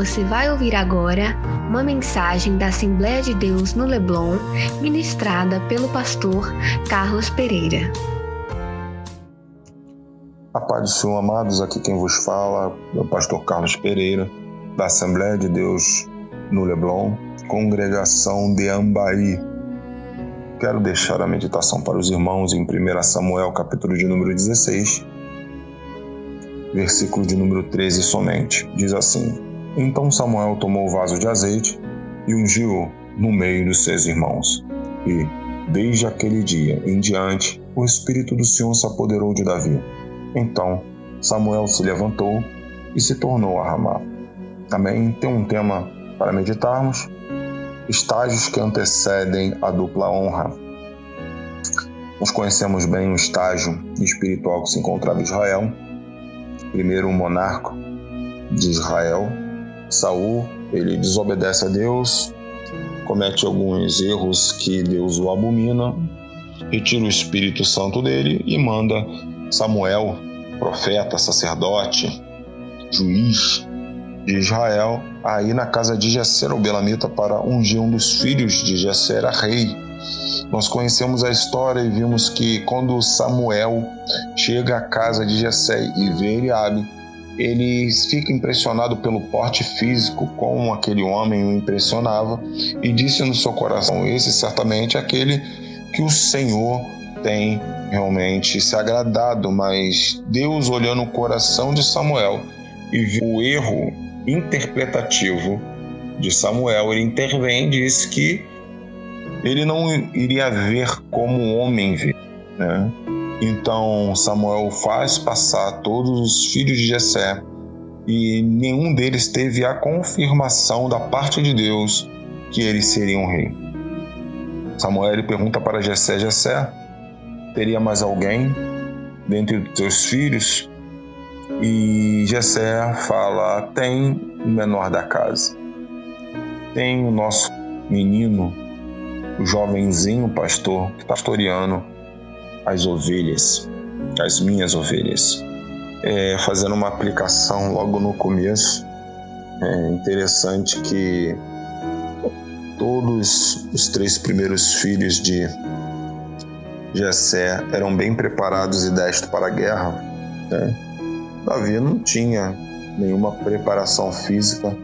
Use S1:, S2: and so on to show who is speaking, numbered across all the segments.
S1: Você vai ouvir agora uma mensagem da Assembleia de Deus no Leblon, ministrada pelo pastor Carlos Pereira.
S2: A paz do Senhor, amados, aqui quem vos fala é o pastor Carlos Pereira, da Assembleia de Deus no Leblon, congregação de Ambaí. Quero deixar a meditação para os irmãos em 1 Samuel, capítulo de número 16, versículo de número 13 somente. Diz assim: Então Samuel tomou o vaso de azeite e ungiu no meio dos seus irmãos. E, desde aquele dia em diante, o Espírito do Senhor se apoderou de Davi. Então Samuel se levantou e se tornou a Ramá. Também tem um tema para meditarmos: estágios que antecedem a dupla honra. Nós conhecemos bem o estágio espiritual que se encontrava Israel, primeiro o monarca de Israel, Saul, ele desobedece a Deus, comete alguns erros que Deus o abomina, retira o Espírito Santo dele e manda Samuel, profeta, sacerdote, juiz de Israel, aí na casa de Jesser, o Belamita, para ungir um dos filhos de Jesser a rei. Nós conhecemos a história e vimos que quando Samuel chega à casa de Jessé e vê Eliabe, ele fica impressionado pelo porte físico, como aquele homem o impressionava, e disse no seu coração: Esse certamente é aquele que o Senhor tem realmente se agradado. Mas Deus, olhando o coração de Samuel e viu o erro interpretativo de Samuel, ele intervém e diz que ele não iria ver como um homem vê. Né? Então Samuel faz passar todos os filhos de Jessé e nenhum deles teve a confirmação da parte de Deus que eles seriam rei. Samuel pergunta para Jessé, Jessé, teria mais alguém dentre os teus filhos? E Jessé fala, tem o menor da casa. Tem o nosso menino o jovenzinho pastor pastoreando as ovelhas, as minhas ovelhas. É, fazendo uma aplicação logo no começo, é interessante que todos os três primeiros filhos de Jessé eram bem preparados e destros para a guerra. Né? Davi não tinha nenhuma preparação física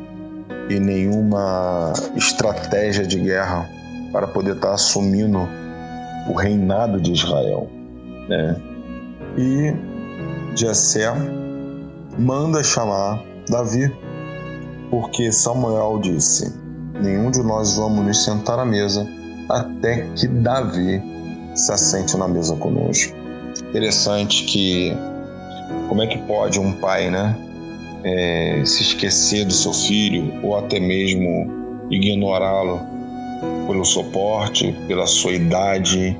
S2: e nenhuma estratégia de guerra para poder estar assumindo o reinado de Israel. Né? E Jessé manda chamar Davi, porque Samuel disse: Nenhum de nós vamos nos sentar à mesa até que Davi se assente na mesa conosco. Interessante que como é que pode um pai, né, é, se esquecer do seu filho ou até mesmo ignorá-lo pelo suporte, pela sua idade.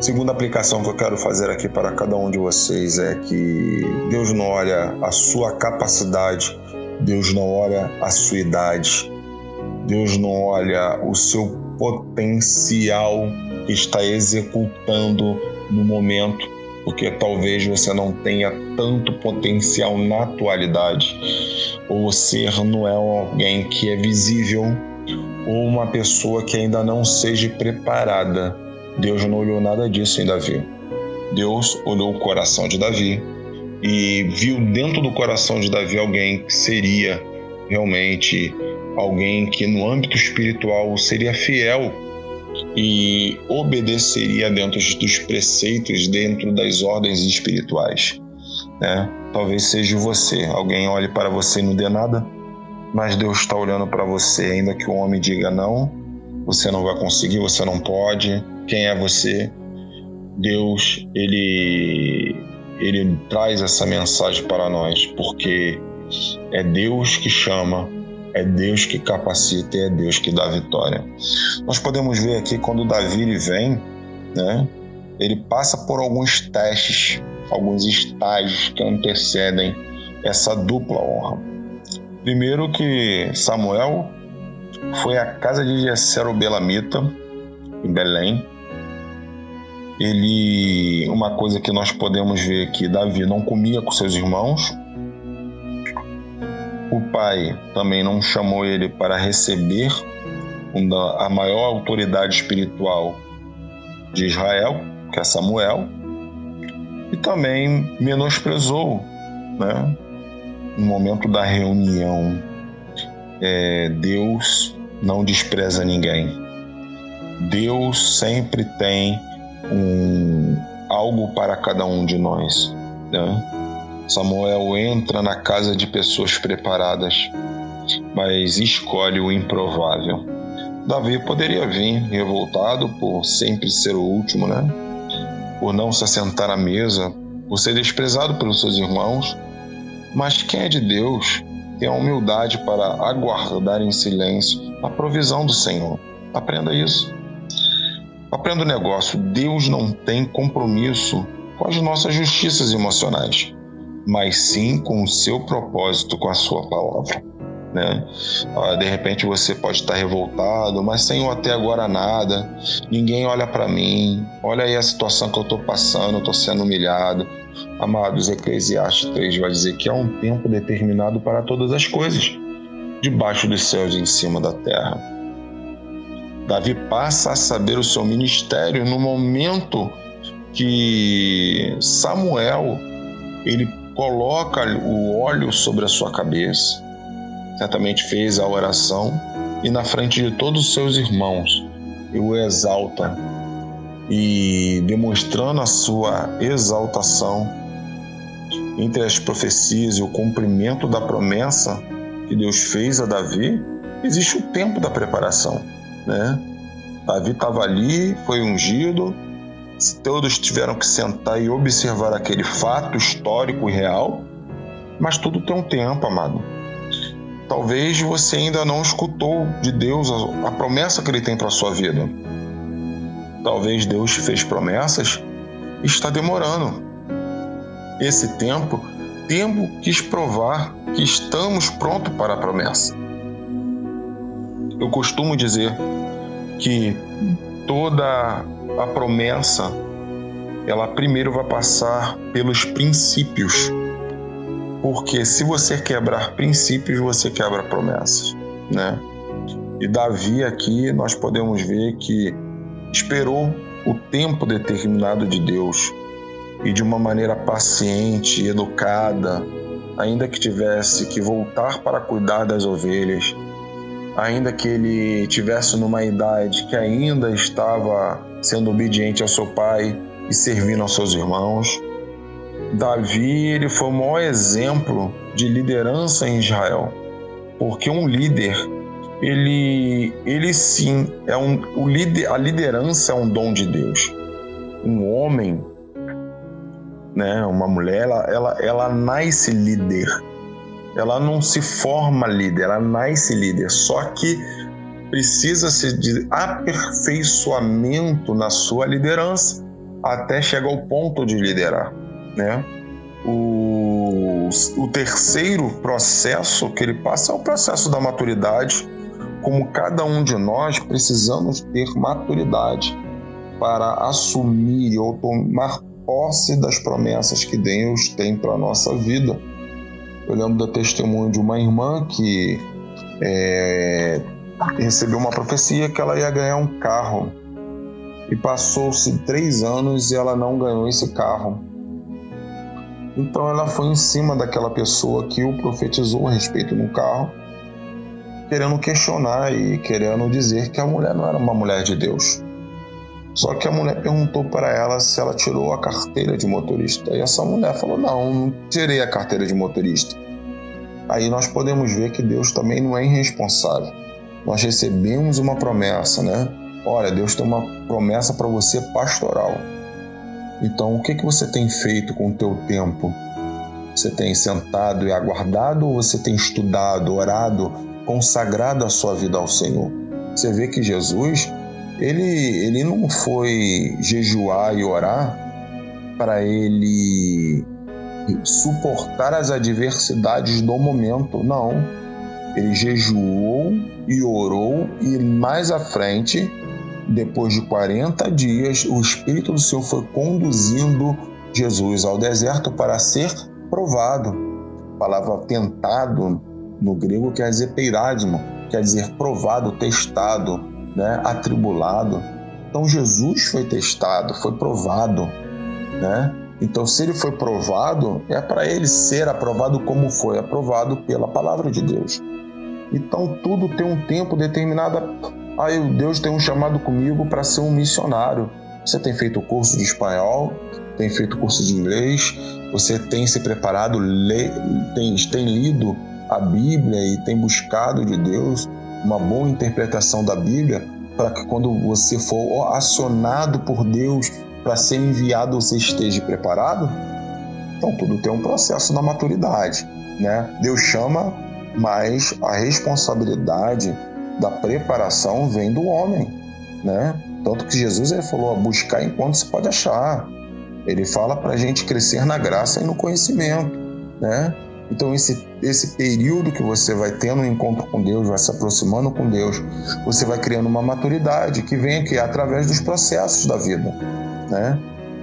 S2: Segunda aplicação que eu quero fazer aqui para cada um de vocês é que Deus não olha a sua capacidade, Deus não olha a sua idade, Deus não olha o seu potencial que está executando no momento, porque talvez você não tenha tanto potencial na atualidade, ou você não é alguém que é visível ou uma pessoa que ainda não seja preparada. Deus não olhou nada disso em Davi. Deus olhou o coração de Davi e viu dentro do coração de Davi alguém que seria realmente alguém que no âmbito espiritual seria fiel e obedeceria dentro dos preceitos, dentro das ordens espirituais. Né? Talvez seja você, alguém olhe para você e não dê nada, mas Deus está olhando para você, ainda que o homem diga não, você não vai conseguir, você não pode. Quem é você? Deus, ele ele traz essa mensagem para nós, porque é Deus que chama, é Deus que capacita e é Deus que dá vitória. Nós podemos ver aqui quando Davi vem, né? Ele passa por alguns testes, alguns estágios que antecedem essa dupla honra. Primeiro que Samuel foi à casa de Jessero Belamita, em Belém. Ele, uma coisa que nós podemos ver que Davi não comia com seus irmãos. o pai também não chamou ele para receber a maior autoridade espiritual de Israel, que é Samuel, e também menosprezou, né? No momento da reunião, é, Deus não despreza ninguém. Deus sempre tem um, algo para cada um de nós. Né? Samuel entra na casa de pessoas preparadas, mas escolhe o improvável. Davi poderia vir revoltado por sempre ser o último, né? Por não se assentar à mesa, por ser desprezado pelos seus irmãos. Mas quem é de Deus tem a humildade para aguardar em silêncio a provisão do Senhor. Aprenda isso. Aprenda o negócio. Deus não tem compromisso com as nossas justiças emocionais, mas sim com o seu propósito com a sua palavra né? Ah, de repente você pode estar revoltado, mas Senhor, até agora nada, ninguém olha para mim, olha aí a situação que eu estou passando, eu estou sendo humilhado. Amados, Eclesiastes 3 vai dizer que há um tempo determinado para todas as coisas, debaixo dos céus e em cima da terra. Davi passa a saber o seu ministério no momento que Samuel ele coloca o óleo sobre a sua cabeça certamente fez a oração e na frente de todos os seus irmãos o exalta e demonstrando a sua exaltação entre as profecias e o cumprimento da promessa que Deus fez a Davi, existe o tempo da preparação, né? Davi estava ali, foi ungido, todos tiveram que sentar e observar aquele fato histórico e real, mas tudo tem um tempo, amado. Talvez você ainda não escutou de Deus a, a promessa que Ele tem para sua vida. Talvez Deus fez promessas e está demorando. Esse tempo, tempo quis provar que estamos prontos para a promessa. Eu costumo dizer que toda a promessa ela primeiro vai passar pelos princípios porque se você quebrar princípios, você quebra promessas, né? E Davi aqui nós podemos ver que esperou o tempo determinado de Deus e de uma maneira paciente, educada, ainda que tivesse que voltar para cuidar das ovelhas, ainda que ele tivesse numa idade que ainda estava sendo obediente ao seu pai e servindo aos seus irmãos, Davi ele foi o maior exemplo de liderança em Israel, porque um líder ele, ele sim é um o líder, a liderança é um dom de Deus. Um homem, né, uma mulher, ela, ela, ela nasce líder. Ela não se forma líder, ela nasce líder. Só que precisa-se de aperfeiçoamento na sua liderança até chegar ao ponto de liderar né? O, o terceiro processo que ele passa é o processo da maturidade. Como cada um de nós precisamos ter maturidade para assumir ou tomar posse das promessas que Deus tem para a nossa vida. Eu lembro do testemunho de uma irmã que é, recebeu uma profecia que ela ia ganhar um carro. E passou-se três anos e ela não ganhou esse carro. Então ela foi em cima daquela pessoa que o profetizou a respeito no carro, querendo questionar e querendo dizer que a mulher não era uma mulher de Deus. Só que a mulher perguntou para ela se ela tirou a carteira de motorista. E essa mulher falou: Não, não tirei a carteira de motorista. Aí nós podemos ver que Deus também não é irresponsável. Nós recebemos uma promessa, né? Olha, Deus tem uma promessa para você pastoral. Então, o que, que você tem feito com o teu tempo? Você tem sentado e aguardado ou você tem estudado, orado, consagrado a sua vida ao Senhor? Você vê que Jesus, ele, ele não foi jejuar e orar para ele suportar as adversidades do momento, não. Ele jejuou e orou e mais à frente depois de 40 dias, o Espírito do Senhor foi conduzindo Jesus ao deserto para ser provado. A palavra tentado no grego quer dizer peirasmo, quer dizer provado, testado, né? atribulado. Então Jesus foi testado, foi provado, né? Então, se ele foi provado, é para ele ser aprovado como foi aprovado pela palavra de Deus. Então, tudo tem um tempo determinado. Aí, Deus tem um chamado comigo para ser um missionário. Você tem feito curso de espanhol, tem feito curso de inglês, você tem se preparado, lê, tem, tem lido a Bíblia e tem buscado de Deus uma boa interpretação da Bíblia para que quando você for acionado por Deus para ser enviado você esteja preparado? Então tudo tem um processo na maturidade, né? Deus chama, mas a responsabilidade da preparação vem do homem, né? Tanto que Jesus ele falou, buscar enquanto se pode achar. Ele fala para a gente crescer na graça e no conhecimento, né? Então esse esse período que você vai tendo um encontro com Deus, vai se aproximando com Deus, você vai criando uma maturidade que vem aqui através dos processos da vida, né?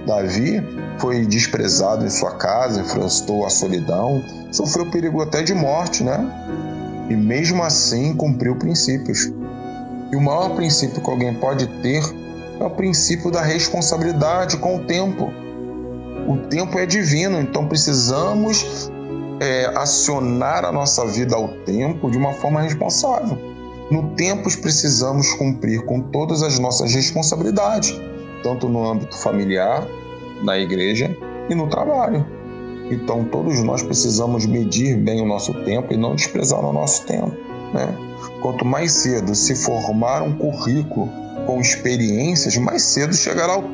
S2: Davi foi desprezado em sua casa, enfrentou a solidão, sofreu perigo até de morte, né? E mesmo assim cumpriu princípios. E o maior princípio que alguém pode ter é o princípio da responsabilidade com o tempo. O tempo é divino, então precisamos é, acionar a nossa vida ao tempo de uma forma responsável. No tempo precisamos cumprir com todas as nossas responsabilidades, tanto no âmbito familiar, na igreja e no trabalho. Então todos nós precisamos medir bem o nosso tempo e não desprezar o nosso tempo. Né? Quanto mais cedo se formar um currículo com experiências, mais cedo chegará o,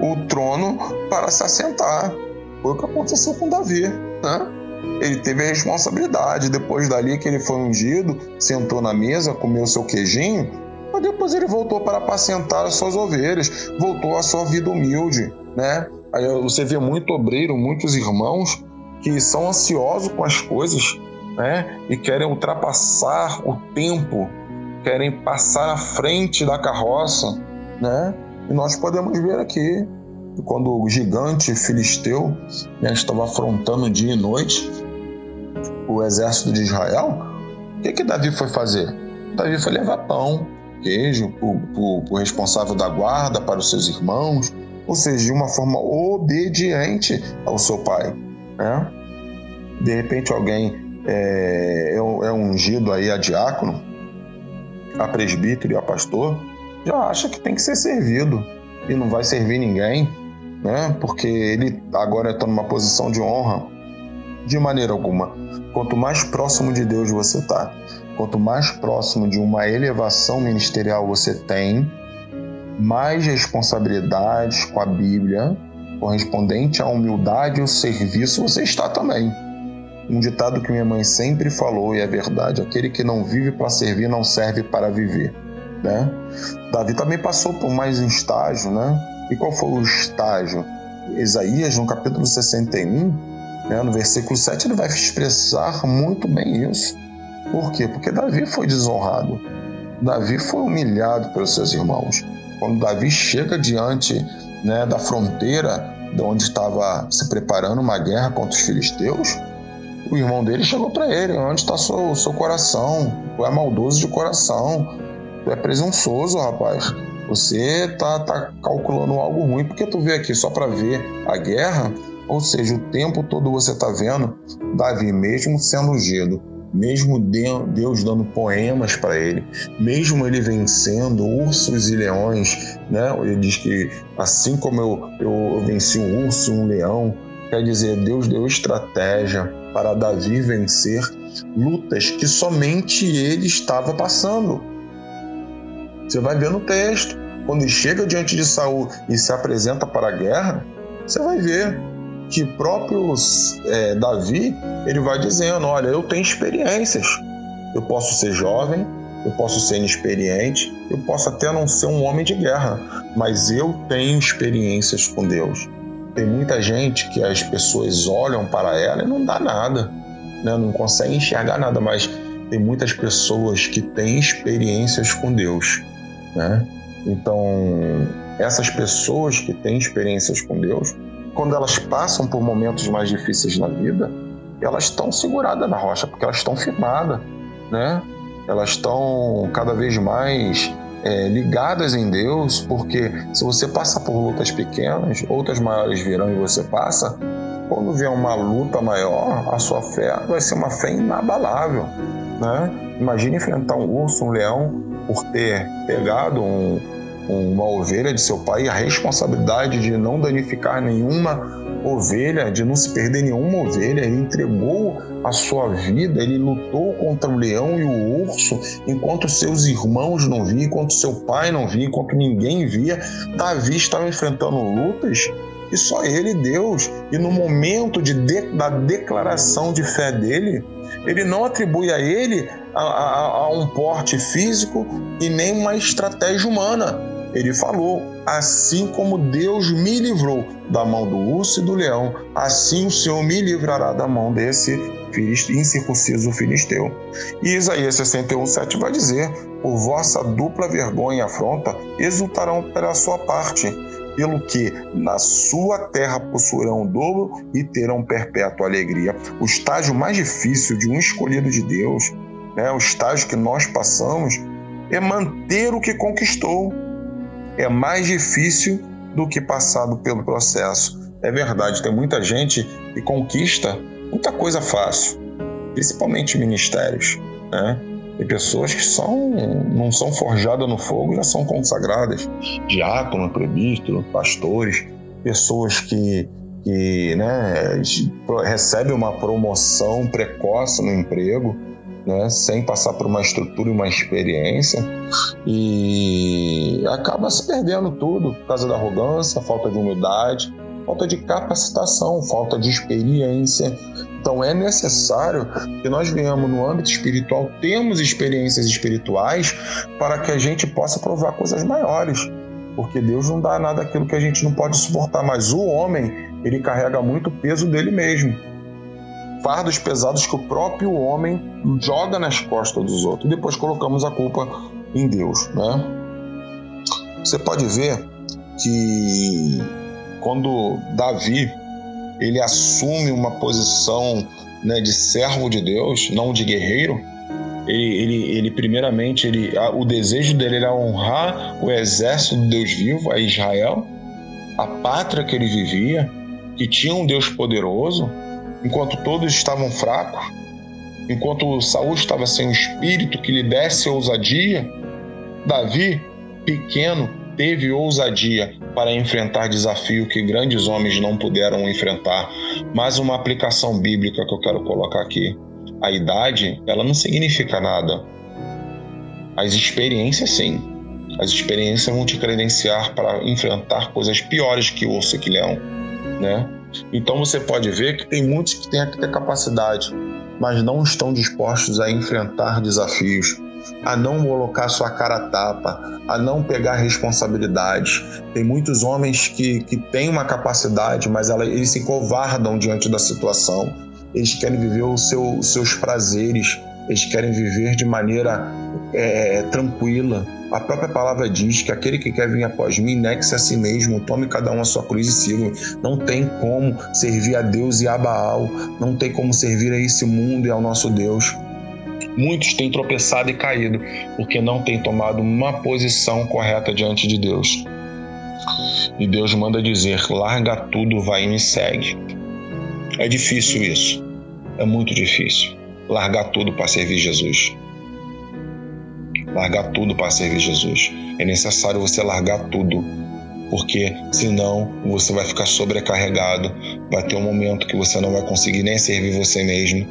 S2: o trono para se assentar. Foi o que aconteceu com Davi. Né? Ele teve a responsabilidade. Depois dali que ele foi ungido, sentou na mesa, comeu seu queijinho, mas depois ele voltou para apacentar as suas ovelhas, voltou à sua vida humilde, né? Aí você vê muito obreiro, muitos irmãos que são ansiosos com as coisas, né? E querem ultrapassar o tempo, querem passar à frente da carroça, né? E nós podemos ver aqui quando o gigante filisteu né, estava afrontando dia e noite o exército de Israel, o que, que Davi foi fazer? Davi foi levar pão, queijo o responsável da guarda, para os seus irmãos, ou seja, de uma forma obediente ao seu pai. Né? De repente alguém é, é, é ungido aí a diácono, a presbítero e a pastor, já acha que tem que ser servido e não vai servir ninguém, né? Porque ele agora está numa posição de honra. De maneira alguma. Quanto mais próximo de Deus você está, quanto mais próximo de uma elevação ministerial você tem, mais responsabilidades com a Bíblia, correspondente à humildade e ao serviço, você está também. Um ditado que minha mãe sempre falou e é verdade: aquele que não vive para servir não serve para viver. Né? Davi também passou por mais um estágio, né? E qual foi o estágio? Isaías, no capítulo 61, né, no versículo 7, ele vai expressar muito bem isso. Por quê? Porque Davi foi desonrado. Davi foi humilhado pelos seus irmãos. Quando Davi chega diante né, da fronteira de onde estava se preparando uma guerra contra os filisteus, o irmão dele chegou para ele: Onde está seu, seu coração? Tu é maldoso de coração, tu é presunçoso, rapaz. Você tá, tá calculando algo ruim porque tu veio aqui só para ver a guerra, ou seja, o tempo todo você tá vendo Davi mesmo sendo ungido, mesmo Deus dando poemas para ele, mesmo ele vencendo ursos e leões, né? Ele diz que assim como eu, eu venci um urso e um leão, quer dizer, Deus deu estratégia para Davi vencer lutas que somente ele estava passando. Você vai ver no texto. Quando ele chega diante de Saul e se apresenta para a guerra, você vai ver que próprio é, Davi ele vai dizendo: Olha, eu tenho experiências. Eu posso ser jovem, eu posso ser inexperiente, eu posso até não ser um homem de guerra, mas eu tenho experiências com Deus. Tem muita gente que as pessoas olham para ela e não dá nada, né? não conseguem enxergar nada, mas tem muitas pessoas que têm experiências com Deus. Né? Então, essas pessoas que têm experiências com Deus, quando elas passam por momentos mais difíceis na vida, elas estão seguradas na rocha, porque elas estão firmadas, né? Elas estão cada vez mais é, ligadas em Deus, porque se você passa por lutas pequenas, outras maiores virão e você passa, quando vier uma luta maior, a sua fé vai ser uma fé inabalável. Né? Imagine enfrentar um urso, um leão, por ter pegado um, uma ovelha de seu pai e a responsabilidade de não danificar nenhuma ovelha, de não se perder nenhuma ovelha. Ele entregou a sua vida, ele lutou contra o leão e o urso, enquanto seus irmãos não viam, enquanto seu pai não via, enquanto ninguém via. Davi estava enfrentando lutas e só ele, Deus. E no momento de, de da declaração de fé dele, ele não atribui a ele a, a, a um porte físico e nem uma estratégia humana ele falou: Assim como Deus me livrou da mão do urso e do leão, assim o Senhor me livrará da mão desse incircunciso filisteu. E Isaías 61, 7 vai dizer: Por vossa dupla vergonha e afronta, exultarão pela sua parte, pelo que na sua terra possuirão o dobro e terão perpétua alegria. O estágio mais difícil de um escolhido de Deus, né, o estágio que nós passamos, é manter o que conquistou é mais difícil do que passado pelo processo. É verdade, tem muita gente que conquista muita coisa fácil, principalmente ministérios, né? E pessoas que são, não são forjadas no fogo já são consagradas. Diácono, prebítero, pastores, pessoas que, que né, recebem uma promoção precoce no emprego, né, sem passar por uma estrutura e uma experiência, e acaba se perdendo tudo por causa da arrogância, falta de humildade, falta de capacitação, falta de experiência. Então é necessário que nós venhamos no âmbito espiritual, temos experiências espirituais para que a gente possa provar coisas maiores. Porque Deus não dá nada aquilo que a gente não pode suportar, mas o homem, ele carrega muito peso dele mesmo fardos pesados que o próprio homem joga nas costas dos outros. E depois colocamos a culpa em Deus, né? Você pode ver que quando Davi ele assume uma posição né, de servo de Deus, não de guerreiro, ele, ele, ele primeiramente ele, o desejo dele era honrar o exército de Deus vivo, a Israel, a pátria que ele vivia, que tinha um Deus poderoso, enquanto todos estavam fracos, enquanto Saul estava sem o espírito que lhe desse ousadia, Davi, pequeno, teve ousadia para enfrentar desafio que grandes homens não puderam enfrentar. Mais uma aplicação bíblica que eu quero colocar aqui. A idade, ela não significa nada. As experiências, sim. As experiências vão te credenciar para enfrentar coisas piores que o osso e que leão, né? Então você pode ver que tem muitos que têm ter capacidade, mas não estão dispostos a enfrentar desafios, a não colocar sua cara a tapa, a não pegar responsabilidades. Tem muitos homens que, que têm uma capacidade, mas ela, eles se covardam diante da situação. Eles querem viver os seu, seus prazeres, eles querem viver de maneira é, tranquila, a própria palavra diz que aquele que quer vir após mim, negue-se a si mesmo, tome cada um a sua cruz e siga. Não tem como servir a Deus e a Baal, não tem como servir a esse mundo e ao nosso Deus. Muitos têm tropeçado e caído porque não têm tomado uma posição correta diante de Deus. E Deus manda dizer: larga tudo, vai e me segue. É difícil isso. É muito difícil. Largar tudo para servir Jesus largar tudo para servir Jesus. É necessário você largar tudo, porque senão você vai ficar sobrecarregado, vai ter um momento que você não vai conseguir nem servir você mesmo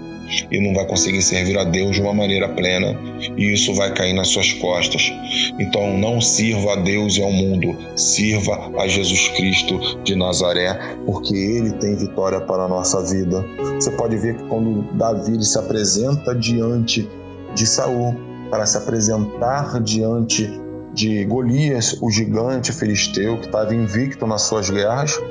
S2: e não vai conseguir servir a Deus de uma maneira plena, e isso vai cair nas suas costas. Então não sirva a Deus e ao mundo, sirva a Jesus Cristo de Nazaré, porque ele tem vitória para a nossa vida. Você pode ver que quando Davi se apresenta diante de Saul, para se apresentar diante de Golias, o gigante filisteu que estava invicto nas suas guerras,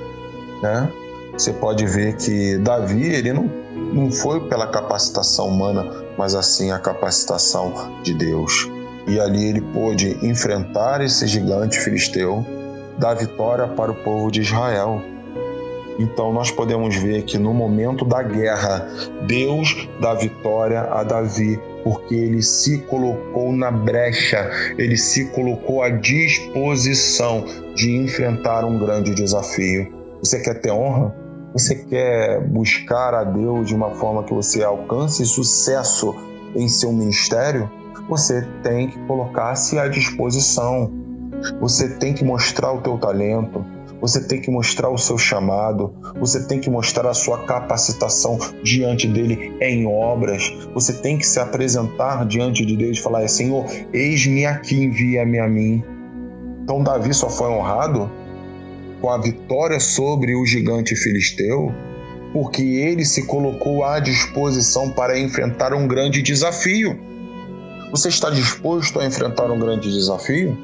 S2: né? Você pode ver que Davi ele não, não foi pela capacitação humana, mas assim a capacitação de Deus. E ali ele pôde enfrentar esse gigante filisteu, dar vitória para o povo de Israel. Então nós podemos ver que no momento da guerra, Deus dá vitória a Davi, porque ele se colocou na brecha, ele se colocou à disposição de enfrentar um grande desafio. Você quer ter honra? Você quer buscar a Deus de uma forma que você alcance sucesso em seu ministério? Você tem que colocar-se à disposição. Você tem que mostrar o teu talento. Você tem que mostrar o seu chamado, você tem que mostrar a sua capacitação diante dele em obras. Você tem que se apresentar diante de Deus e falar: Senhor, eis-me aqui, envia-me a mim. Então, Davi só foi honrado com a vitória sobre o gigante filisteu, porque ele se colocou à disposição para enfrentar um grande desafio. Você está disposto a enfrentar um grande desafio?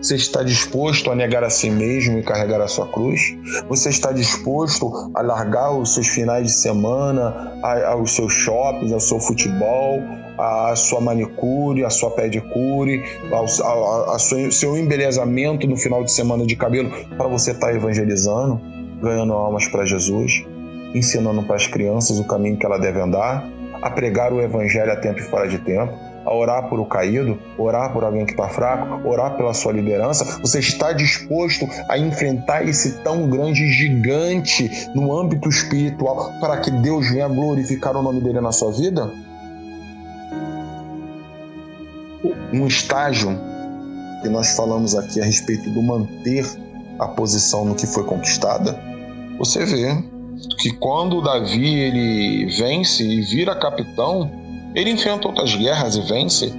S2: Você está disposto a negar a si mesmo e carregar a sua cruz? Você está disposto a largar os seus finais de semana, aos seus shoppings, ao seu futebol, a sua manicure, a sua pedicure, ao, a, a seu, seu embelezamento no final de semana de cabelo para você estar tá evangelizando, ganhando almas para Jesus, ensinando para as crianças o caminho que ela deve andar, a pregar o evangelho a tempo e fora de tempo, a orar por o caído, orar por alguém que está fraco, orar pela sua liderança? Você está disposto a enfrentar esse tão grande gigante no âmbito espiritual para que Deus venha glorificar o nome dele na sua vida? Um estágio que nós falamos aqui a respeito do manter a posição no que foi conquistada, você vê que quando Davi ele vence e vira capitão, ele enfrenta outras guerras e vence,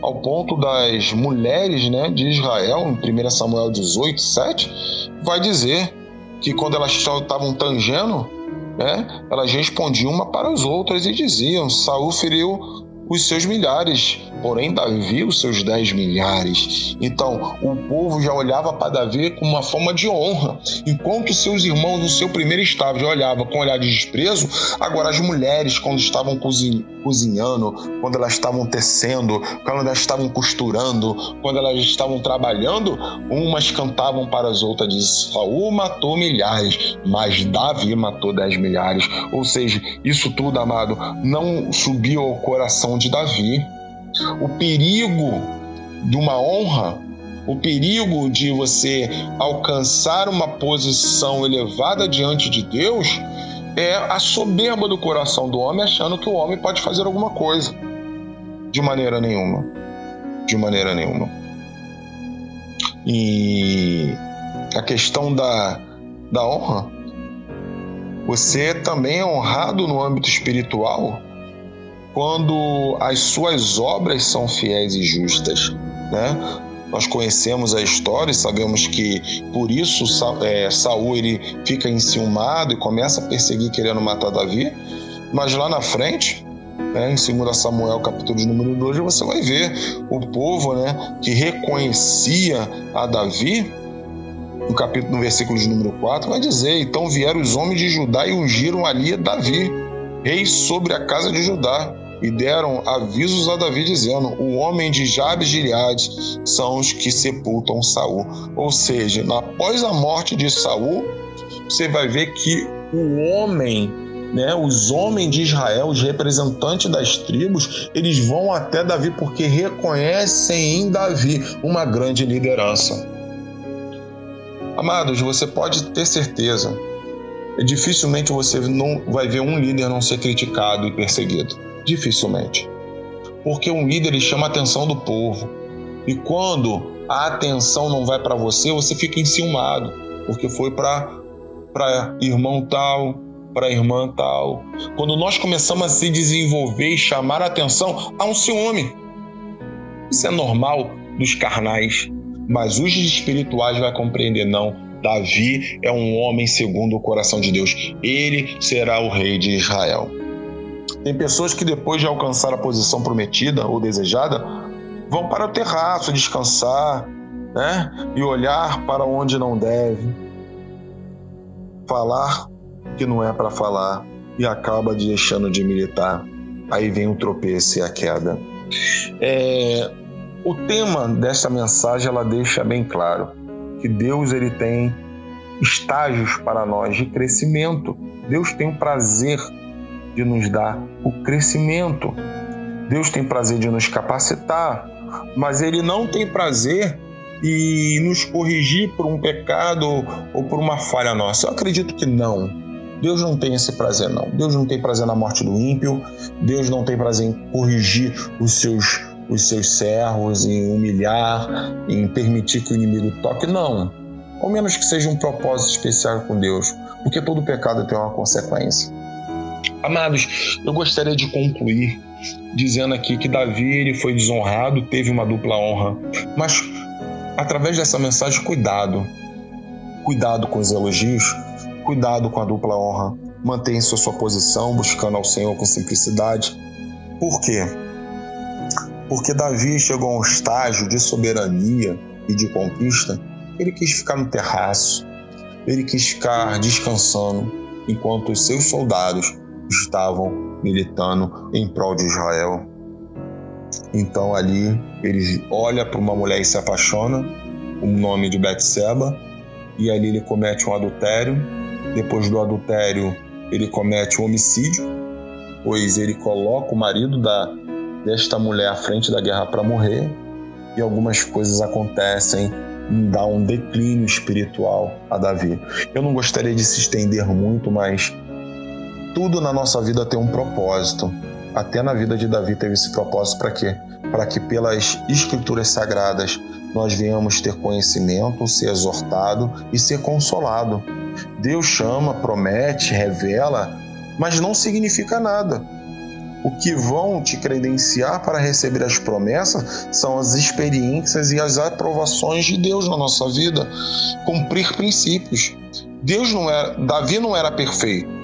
S2: ao ponto das mulheres né, de Israel, em 1 Samuel 18, 7, vai dizer que quando elas estavam tangendo, né, elas respondiam uma para as outras e diziam: Saul feriu os seus milhares, porém Davi os seus dez milhares. Então o povo já olhava para Davi com uma forma de honra, enquanto seus irmãos no seu primeiro estágio olhavam com olhar de desprezo, agora as mulheres, quando estavam cozinhando, quando elas estavam tecendo, quando elas estavam costurando, quando elas estavam trabalhando, umas cantavam para as outras, diz, Saul matou milhares, mas Davi matou dez milhares. Ou seja, isso tudo, amado, não subiu ao coração de Davi. O perigo de uma honra, o perigo de você alcançar uma posição elevada diante de Deus é a soberba do coração do homem achando que o homem pode fazer alguma coisa. De maneira nenhuma. De maneira nenhuma. E a questão da, da honra, você também é honrado no âmbito espiritual quando as suas obras são fiéis e justas, né? Nós conhecemos a história e sabemos que por isso é, Saul ele fica enciumado e começa a perseguir querendo matar Davi. Mas lá na frente, né, em 2 Samuel capítulo de número 2, você vai ver o povo né, que reconhecia a Davi, no capítulo no versículo de número 4, vai dizer: Então vieram os homens de Judá e ungiram ali Davi, rei sobre a casa de Judá e deram avisos a Davi dizendo: O homem de Jabes de Gileade são os que sepultam Saul. Ou seja, após a morte de Saul, você vai ver que o homem, né, os homens de Israel, os representantes das tribos, eles vão até Davi porque reconhecem em Davi uma grande liderança. Amados, você pode ter certeza, dificilmente você não vai ver um líder não ser criticado e perseguido. Dificilmente. Porque um líder ele chama a atenção do povo. E quando a atenção não vai para você, você fica enciumado, porque foi para irmão tal, para irmã tal. Quando nós começamos a se desenvolver e chamar a atenção, há um ciúme. Isso é normal dos carnais, mas os espirituais vai compreender não. Davi é um homem segundo o coração de Deus. Ele será o rei de Israel. Tem pessoas que depois de alcançar a posição prometida ou desejada, vão para o terraço descansar, né? E olhar para onde não deve. Falar que não é para falar e acaba deixando de militar. Aí vem o tropeço e a queda. É, o tema dessa mensagem ela deixa bem claro que Deus ele tem estágios para nós de crescimento. Deus tem o prazer de nos dar o crescimento. Deus tem prazer de nos capacitar, mas Ele não tem prazer em nos corrigir por um pecado ou por uma falha nossa. Eu acredito que não. Deus não tem esse prazer, não. Deus não tem prazer na morte do ímpio. Deus não tem prazer em corrigir os seus, os seus servos, em humilhar, em permitir que o inimigo toque. Não. Ao menos que seja um propósito especial com Deus, porque todo pecado tem uma consequência. Amados, eu gostaria de concluir dizendo aqui que Davi ele foi desonrado, teve uma dupla honra, mas através dessa mensagem, cuidado. Cuidado com os elogios, cuidado com a dupla honra. Mantenha sua, sua posição, buscando ao Senhor com simplicidade. Por quê? Porque Davi chegou a um estágio de soberania e de conquista. Ele quis ficar no terraço, ele quis ficar descansando, enquanto os seus soldados estavam militando em prol de Israel. Então ali ele olha para uma mulher e se apaixona, o nome de Betseba, e ali ele comete um adultério. Depois do adultério, ele comete um homicídio, pois ele coloca o marido da, desta mulher à frente da guerra para morrer, e algumas coisas acontecem dá um declínio espiritual a Davi. Eu não gostaria de se estender muito, mas tudo na nossa vida tem um propósito. Até na vida de Davi teve esse propósito para quê? Para que pelas escrituras sagradas nós venhamos ter conhecimento, ser exortado e ser consolado. Deus chama, promete, revela, mas não significa nada. O que vão te credenciar para receber as promessas são as experiências e as aprovações de Deus na nossa vida, cumprir princípios. Deus não era, Davi não era perfeito,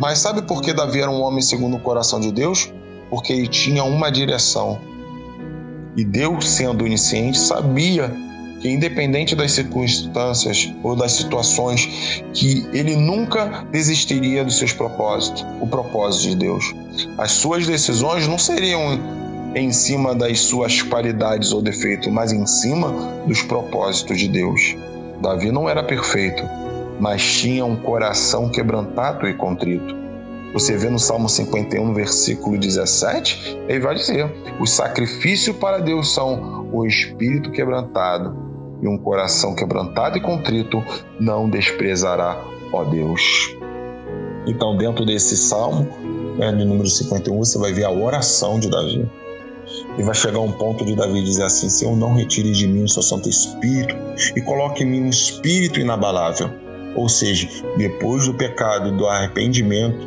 S2: mas sabe por que Davi era um homem segundo o coração de Deus? Porque ele tinha uma direção. E Deus, sendo onisciente, sabia que independente das circunstâncias ou das situações, que ele nunca desistiria dos seus propósitos, o propósito de Deus. As suas decisões não seriam em cima das suas qualidades ou defeitos, mas em cima dos propósitos de Deus. Davi não era perfeito, mas tinha um coração quebrantado e contrito. Você vê no Salmo 51, versículo 17, ele vai dizer: o sacrifício para Deus são o espírito quebrantado e um coração quebrantado e contrito não desprezará, ó Deus. Então, dentro desse salmo, né, número 51, você vai ver a oração de Davi. E vai chegar um ponto de Davi dizer assim: Senhor, não retire de mim o seu Santo Espírito e coloque em mim um espírito inabalável. Ou seja, depois do pecado e do arrependimento,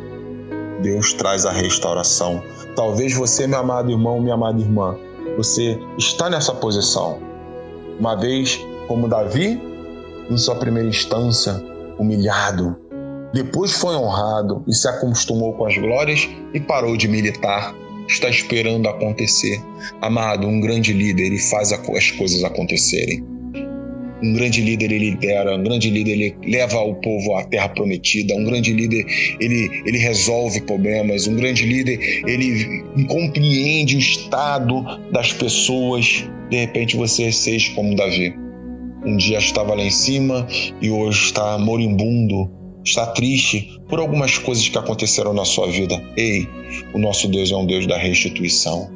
S2: Deus traz a restauração. Talvez você, meu amado irmão, minha amada irmã, você está nessa posição. Uma vez, como Davi, em sua primeira instância, humilhado, depois foi honrado e se acostumou com as glórias e parou de militar. Está esperando acontecer. Amado, um grande líder, ele faz as coisas acontecerem. Um grande líder ele lidera, um grande líder ele leva o povo à terra prometida, um grande líder ele, ele resolve problemas, um grande líder ele compreende o estado das pessoas de repente você seja como Davi. Um dia estava lá em cima e hoje está moribundo, está triste por algumas coisas que aconteceram na sua vida. Ei, o nosso Deus é um Deus da restituição.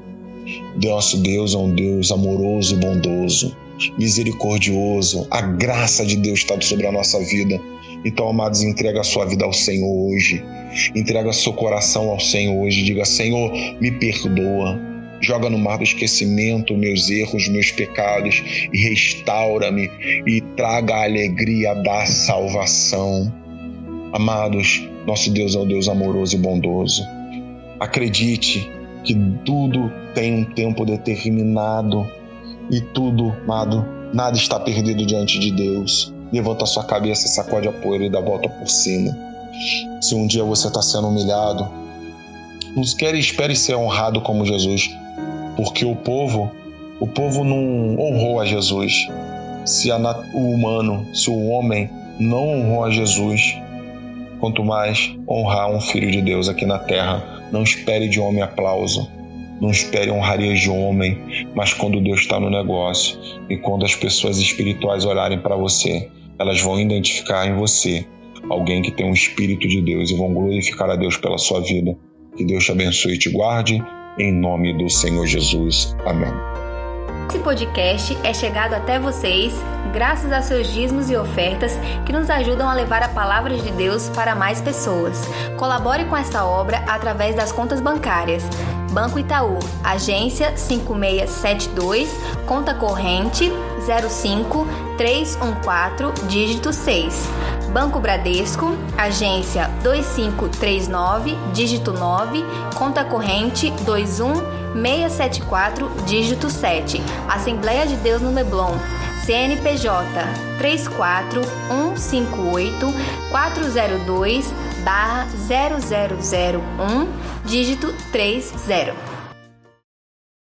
S2: Nosso Deus é um Deus amoroso e bondoso, misericordioso. A graça de Deus está sobre a nossa vida. Então, amados, entrega a sua vida ao Senhor hoje. Entrega seu coração ao Senhor hoje. Diga: Senhor, me perdoa joga no mar do esquecimento meus erros, meus pecados e restaura-me e traga a alegria da salvação. Amados, nosso Deus é o Deus amoroso e bondoso. Acredite que tudo tem um tempo determinado e tudo, amado, nada está perdido diante de Deus. Levanta sua cabeça, sacode a poeira e dá a volta por cima. Se um dia você está sendo humilhado, não quer espere ser honrado como Jesus porque o povo, o povo não honrou a Jesus. Se a, o humano, se o homem não honrou a Jesus, quanto mais honrar um filho de Deus aqui na terra. Não espere de homem aplauso, não espere honrarias de homem, mas quando Deus está no negócio e quando as pessoas espirituais olharem para você, elas vão identificar em você alguém que tem um Espírito de Deus e vão glorificar a Deus pela sua vida. Que Deus te abençoe e te guarde. Em nome do Senhor Jesus. Amém.
S3: Esse podcast é chegado até vocês graças a seus dízimos e ofertas que nos ajudam a levar a palavra de Deus para mais pessoas. Colabore com esta obra através das contas bancárias. Banco Itaú, agência 5672, conta corrente 05 314, dígito 6. Banco Bradesco, agência 2539, dígito 9, conta corrente 21 674, dígito 7. Assembleia de Deus no Leblon. CNPJ 34158 402 0001, dígito 30.